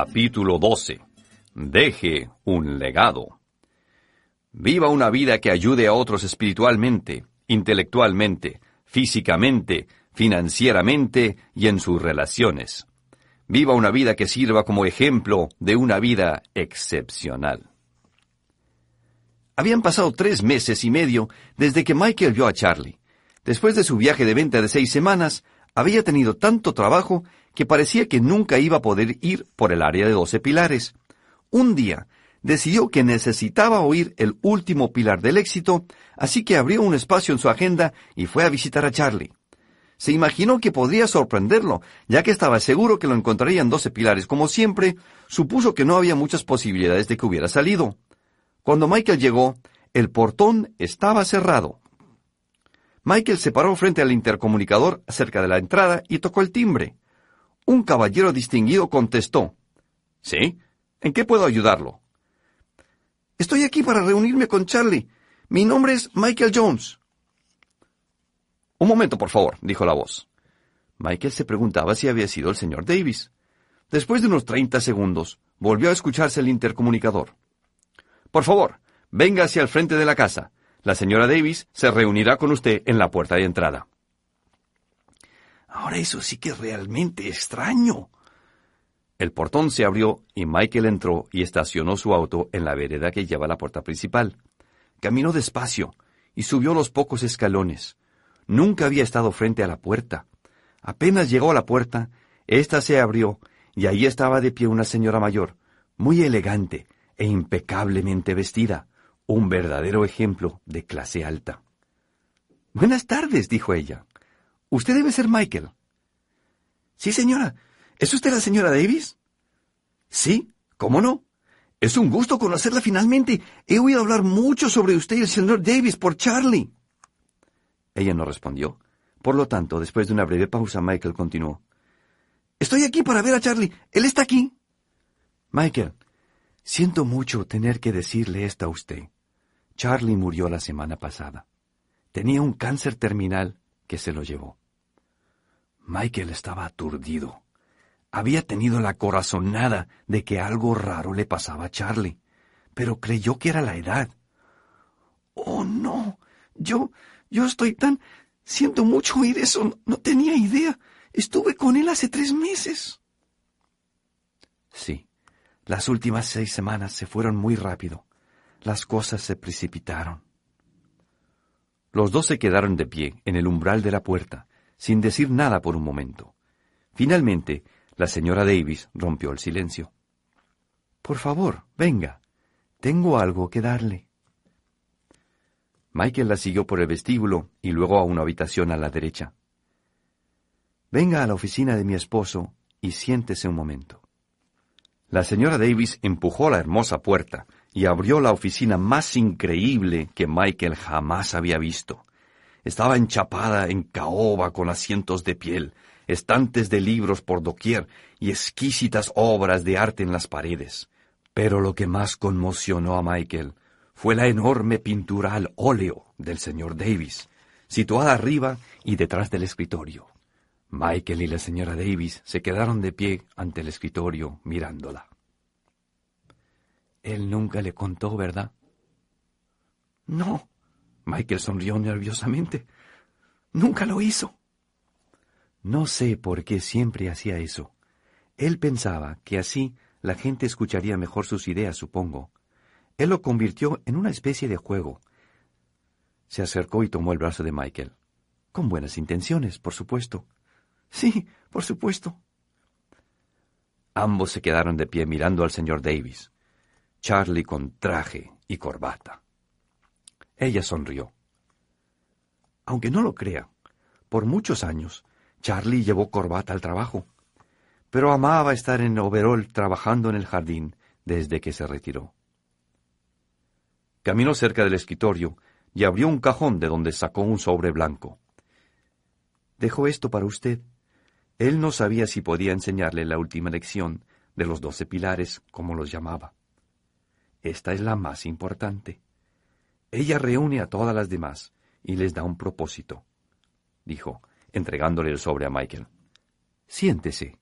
Capítulo 12. Deje un legado. Viva una vida que ayude a otros espiritualmente, intelectualmente, físicamente, financieramente y en sus relaciones. Viva una vida que sirva como ejemplo de una vida excepcional. Habían pasado tres meses y medio desde que Michael vio a Charlie. Después de su viaje de venta de seis semanas, había tenido tanto trabajo que parecía que nunca iba a poder ir por el área de doce pilares. Un día, decidió que necesitaba oír el último pilar del éxito, así que abrió un espacio en su agenda y fue a visitar a Charlie. Se imaginó que podría sorprenderlo, ya que estaba seguro que lo encontraría en doce pilares. Como siempre, supuso que no había muchas posibilidades de que hubiera salido. Cuando Michael llegó, el portón estaba cerrado. Michael se paró frente al intercomunicador cerca de la entrada y tocó el timbre. Un caballero distinguido contestó. ¿Sí? ¿En qué puedo ayudarlo? Estoy aquí para reunirme con Charlie. Mi nombre es Michael Jones. Un momento, por favor, dijo la voz. Michael se preguntaba si había sido el señor Davis. Después de unos treinta segundos, volvió a escucharse el intercomunicador. Por favor, venga hacia el frente de la casa. La señora Davis se reunirá con usted en la puerta de entrada. Ahora eso sí que es realmente extraño. El portón se abrió y Michael entró y estacionó su auto en la vereda que lleva a la puerta principal. Caminó despacio y subió los pocos escalones. Nunca había estado frente a la puerta. Apenas llegó a la puerta, ésta se abrió y allí estaba de pie una señora mayor, muy elegante, e impecablemente vestida, un verdadero ejemplo de clase alta. Buenas tardes, dijo ella. Usted debe ser Michael. Sí, señora. ¿Es usted la señora Davis? Sí, ¿cómo no? Es un gusto conocerla finalmente. He oído hablar mucho sobre usted y el señor Davis por Charlie. Ella no respondió. Por lo tanto, después de una breve pausa, Michael continuó. Estoy aquí para ver a Charlie. Él está aquí. Michael, Siento mucho tener que decirle esto a usted. Charlie murió la semana pasada. Tenía un cáncer terminal que se lo llevó. Michael estaba aturdido. Había tenido la corazonada de que algo raro le pasaba a Charlie, pero creyó que era la edad. Oh, no. Yo, yo estoy tan... Siento mucho oír eso. No tenía idea. Estuve con él hace tres meses. Sí, las últimas seis semanas se fueron muy rápido. Las cosas se precipitaron. Los dos se quedaron de pie en el umbral de la puerta, sin decir nada por un momento. Finalmente, la señora Davis rompió el silencio. Por favor, venga. Tengo algo que darle. Michael la siguió por el vestíbulo y luego a una habitación a la derecha. Venga a la oficina de mi esposo y siéntese un momento. La señora Davis empujó la hermosa puerta y abrió la oficina más increíble que Michael jamás había visto. Estaba enchapada en caoba con asientos de piel, estantes de libros por doquier y exquisitas obras de arte en las paredes. Pero lo que más conmocionó a Michael fue la enorme pintura al óleo del señor Davis, situada arriba y detrás del escritorio. Michael y la señora Davis se quedaron de pie ante el escritorio mirándola. Él nunca le contó, ¿verdad? No. Michael sonrió nerviosamente. Nunca lo hizo. No sé por qué siempre hacía eso. Él pensaba que así la gente escucharía mejor sus ideas, supongo. Él lo convirtió en una especie de juego. Se acercó y tomó el brazo de Michael. Con buenas intenciones, por supuesto. Sí, por supuesto. Ambos se quedaron de pie mirando al señor Davis. Charlie con traje y corbata. Ella sonrió. Aunque no lo crea, por muchos años Charlie llevó corbata al trabajo, pero amaba estar en overol trabajando en el jardín desde que se retiró. Caminó cerca del escritorio y abrió un cajón de donde sacó un sobre blanco. Dejo esto para usted, él no sabía si podía enseñarle la última lección de los doce pilares, como los llamaba. Esta es la más importante. Ella reúne a todas las demás y les da un propósito, dijo, entregándole el sobre a Michael. Siéntese.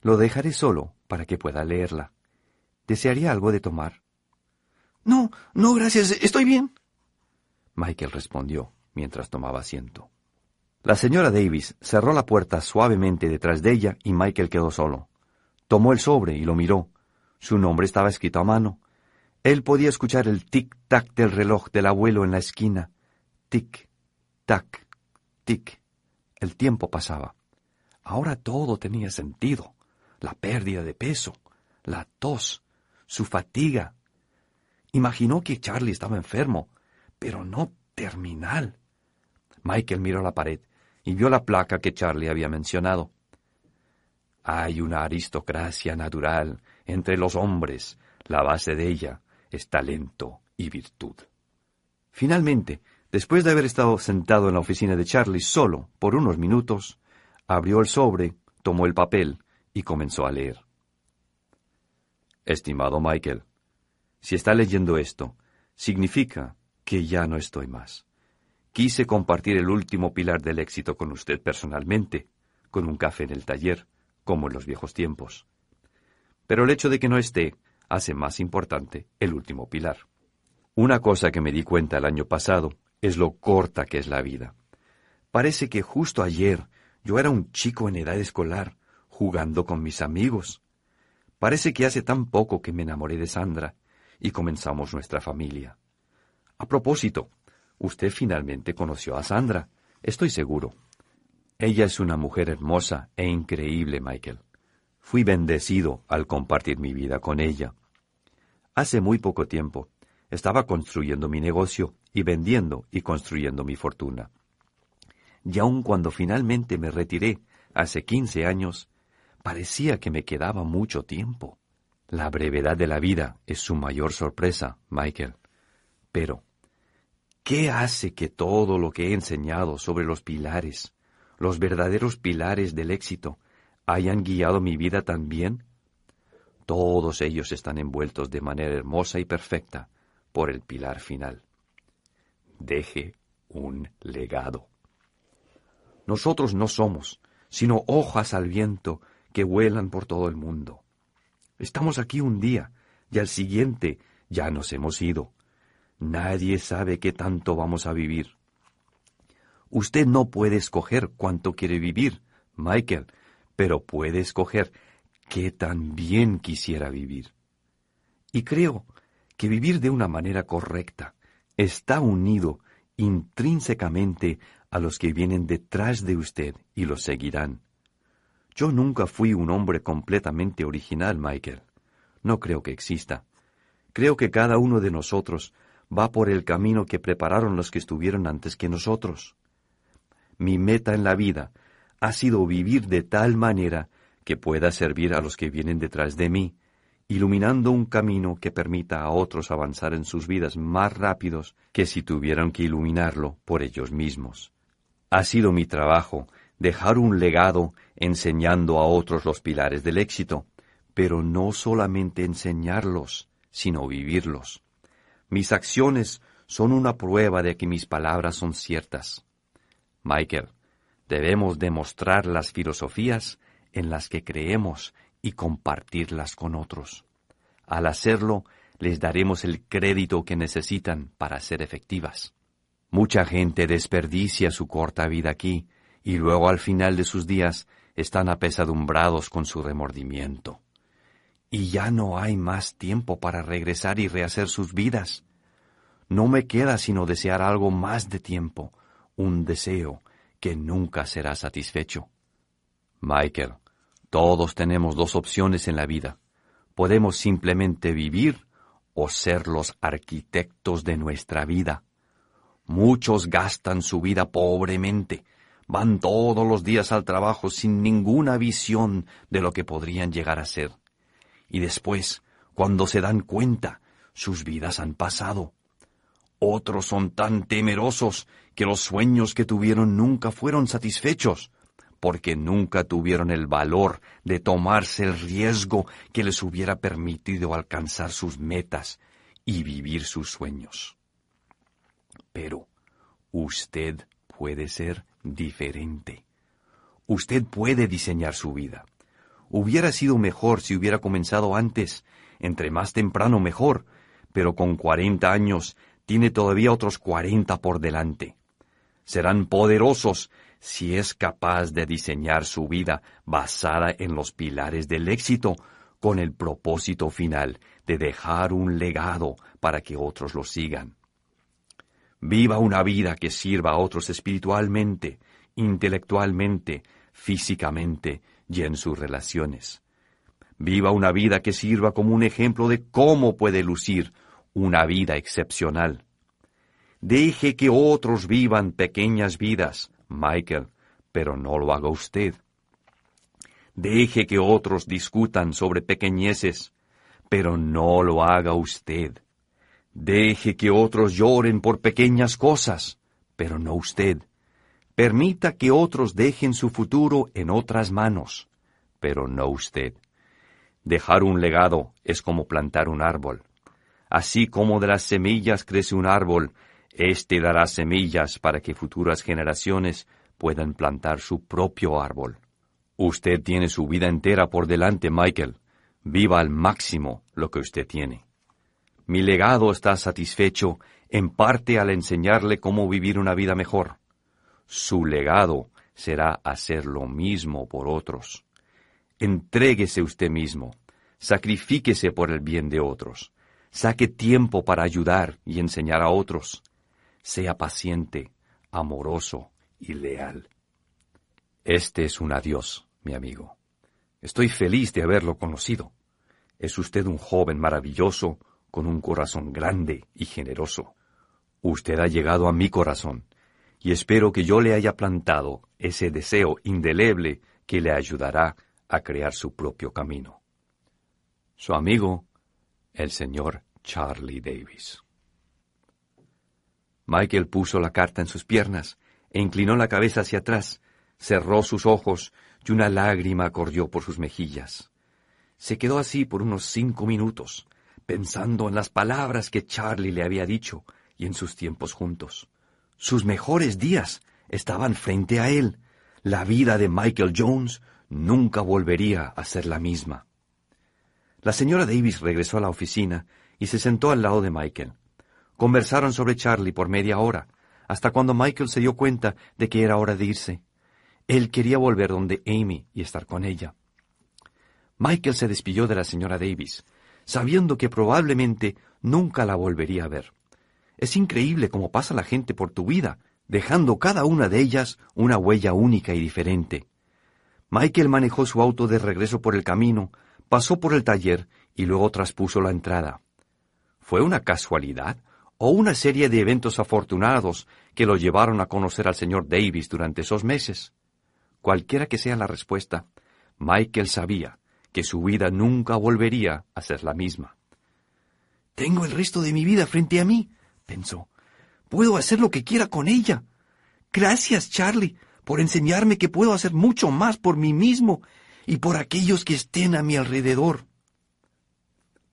Lo dejaré solo para que pueda leerla. ¿Desearía algo de tomar? No, no, gracias, estoy bien. Michael respondió mientras tomaba asiento. La señora Davis cerró la puerta suavemente detrás de ella y Michael quedó solo. Tomó el sobre y lo miró. Su nombre estaba escrito a mano. Él podía escuchar el tic-tac del reloj del abuelo en la esquina. Tic, tac, tic. El tiempo pasaba. Ahora todo tenía sentido. La pérdida de peso, la tos, su fatiga. Imaginó que Charlie estaba enfermo, pero no terminal. Michael miró la pared y vio la placa que Charlie había mencionado. Hay una aristocracia natural entre los hombres. La base de ella es talento y virtud. Finalmente, después de haber estado sentado en la oficina de Charlie solo por unos minutos, abrió el sobre, tomó el papel y comenzó a leer. Estimado Michael, si está leyendo esto, significa que ya no estoy más. Quise compartir el último pilar del éxito con usted personalmente, con un café en el taller, como en los viejos tiempos. Pero el hecho de que no esté hace más importante el último pilar. Una cosa que me di cuenta el año pasado es lo corta que es la vida. Parece que justo ayer yo era un chico en edad escolar, jugando con mis amigos. Parece que hace tan poco que me enamoré de Sandra y comenzamos nuestra familia. A propósito, usted finalmente conoció a Sandra, estoy seguro. Ella es una mujer hermosa e increíble, Michael. Fui bendecido al compartir mi vida con ella. Hace muy poco tiempo estaba construyendo mi negocio y vendiendo y construyendo mi fortuna. Y aun cuando finalmente me retiré, hace quince años, parecía que me quedaba mucho tiempo. La brevedad de la vida es su mayor sorpresa, Michael. Pero, ¿qué hace que todo lo que he enseñado sobre los pilares, los verdaderos pilares del éxito, hayan guiado mi vida también? Todos ellos están envueltos de manera hermosa y perfecta por el pilar final. Deje un legado. Nosotros no somos, sino hojas al viento que vuelan por todo el mundo. Estamos aquí un día y al siguiente ya nos hemos ido. Nadie sabe qué tanto vamos a vivir. Usted no puede escoger cuánto quiere vivir, Michael, pero puede escoger qué tan bien quisiera vivir. Y creo que vivir de una manera correcta está unido intrínsecamente a los que vienen detrás de usted y lo seguirán. Yo nunca fui un hombre completamente original, Michael. No creo que exista. Creo que cada uno de nosotros va por el camino que prepararon los que estuvieron antes que nosotros. Mi meta en la vida ha sido vivir de tal manera que pueda servir a los que vienen detrás de mí, iluminando un camino que permita a otros avanzar en sus vidas más rápidos que si tuvieran que iluminarlo por ellos mismos. Ha sido mi trabajo dejar un legado enseñando a otros los pilares del éxito, pero no solamente enseñarlos, sino vivirlos. Mis acciones son una prueba de que mis palabras son ciertas. Michael, Debemos demostrar las filosofías en las que creemos y compartirlas con otros. Al hacerlo, les daremos el crédito que necesitan para ser efectivas. Mucha gente desperdicia su corta vida aquí y luego al final de sus días están apesadumbrados con su remordimiento. Y ya no hay más tiempo para regresar y rehacer sus vidas. No me queda sino desear algo más de tiempo, un deseo, que nunca será satisfecho. Michael, todos tenemos dos opciones en la vida. Podemos simplemente vivir o ser los arquitectos de nuestra vida. Muchos gastan su vida pobremente, van todos los días al trabajo sin ninguna visión de lo que podrían llegar a ser. Y después, cuando se dan cuenta, sus vidas han pasado. Otros son tan temerosos que los sueños que tuvieron nunca fueron satisfechos, porque nunca tuvieron el valor de tomarse el riesgo que les hubiera permitido alcanzar sus metas y vivir sus sueños. Pero usted puede ser diferente. Usted puede diseñar su vida. Hubiera sido mejor si hubiera comenzado antes, entre más temprano mejor, pero con cuarenta años tiene todavía otros cuarenta por delante. Serán poderosos si es capaz de diseñar su vida basada en los pilares del éxito, con el propósito final de dejar un legado para que otros lo sigan. Viva una vida que sirva a otros espiritualmente, intelectualmente, físicamente y en sus relaciones. Viva una vida que sirva como un ejemplo de cómo puede lucir una vida excepcional. Deje que otros vivan pequeñas vidas, Michael, pero no lo haga usted. Deje que otros discutan sobre pequeñeces, pero no lo haga usted. Deje que otros lloren por pequeñas cosas, pero no usted. Permita que otros dejen su futuro en otras manos, pero no usted. Dejar un legado es como plantar un árbol. Así como de las semillas crece un árbol, éste dará semillas para que futuras generaciones puedan plantar su propio árbol. Usted tiene su vida entera por delante, Michael. Viva al máximo lo que usted tiene. Mi legado está satisfecho en parte al enseñarle cómo vivir una vida mejor. Su legado será hacer lo mismo por otros. Entréguese usted mismo, sacrifíquese por el bien de otros, saque tiempo para ayudar y enseñar a otros. Sea paciente, amoroso y leal. Este es un adiós, mi amigo. Estoy feliz de haberlo conocido. Es usted un joven maravilloso, con un corazón grande y generoso. Usted ha llegado a mi corazón, y espero que yo le haya plantado ese deseo indeleble que le ayudará a crear su propio camino. Su amigo, el señor Charlie Davis. Michael puso la carta en sus piernas e inclinó la cabeza hacia atrás, cerró sus ojos y una lágrima corrió por sus mejillas. Se quedó así por unos cinco minutos, pensando en las palabras que Charlie le había dicho y en sus tiempos juntos. Sus mejores días estaban frente a él. La vida de Michael Jones nunca volvería a ser la misma. La señora Davis regresó a la oficina y se sentó al lado de Michael. Conversaron sobre Charlie por media hora, hasta cuando Michael se dio cuenta de que era hora de irse. Él quería volver donde Amy y estar con ella. Michael se despidió de la señora Davis, sabiendo que probablemente nunca la volvería a ver. Es increíble cómo pasa la gente por tu vida, dejando cada una de ellas una huella única y diferente. Michael manejó su auto de regreso por el camino, pasó por el taller y luego traspuso la entrada. ¿Fue una casualidad o una serie de eventos afortunados que lo llevaron a conocer al señor Davis durante esos meses? Cualquiera que sea la respuesta, Michael sabía que su vida nunca volvería a ser la misma. Tengo el resto de mi vida frente a mí, pensó. Puedo hacer lo que quiera con ella. Gracias, Charlie, por enseñarme que puedo hacer mucho más por mí mismo y por aquellos que estén a mi alrededor.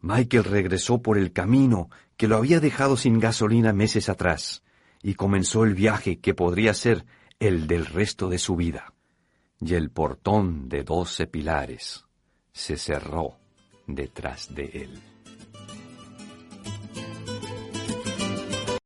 Michael regresó por el camino que lo había dejado sin gasolina meses atrás y comenzó el viaje que podría ser el del resto de su vida. Y el portón de doce pilares se cerró detrás de él.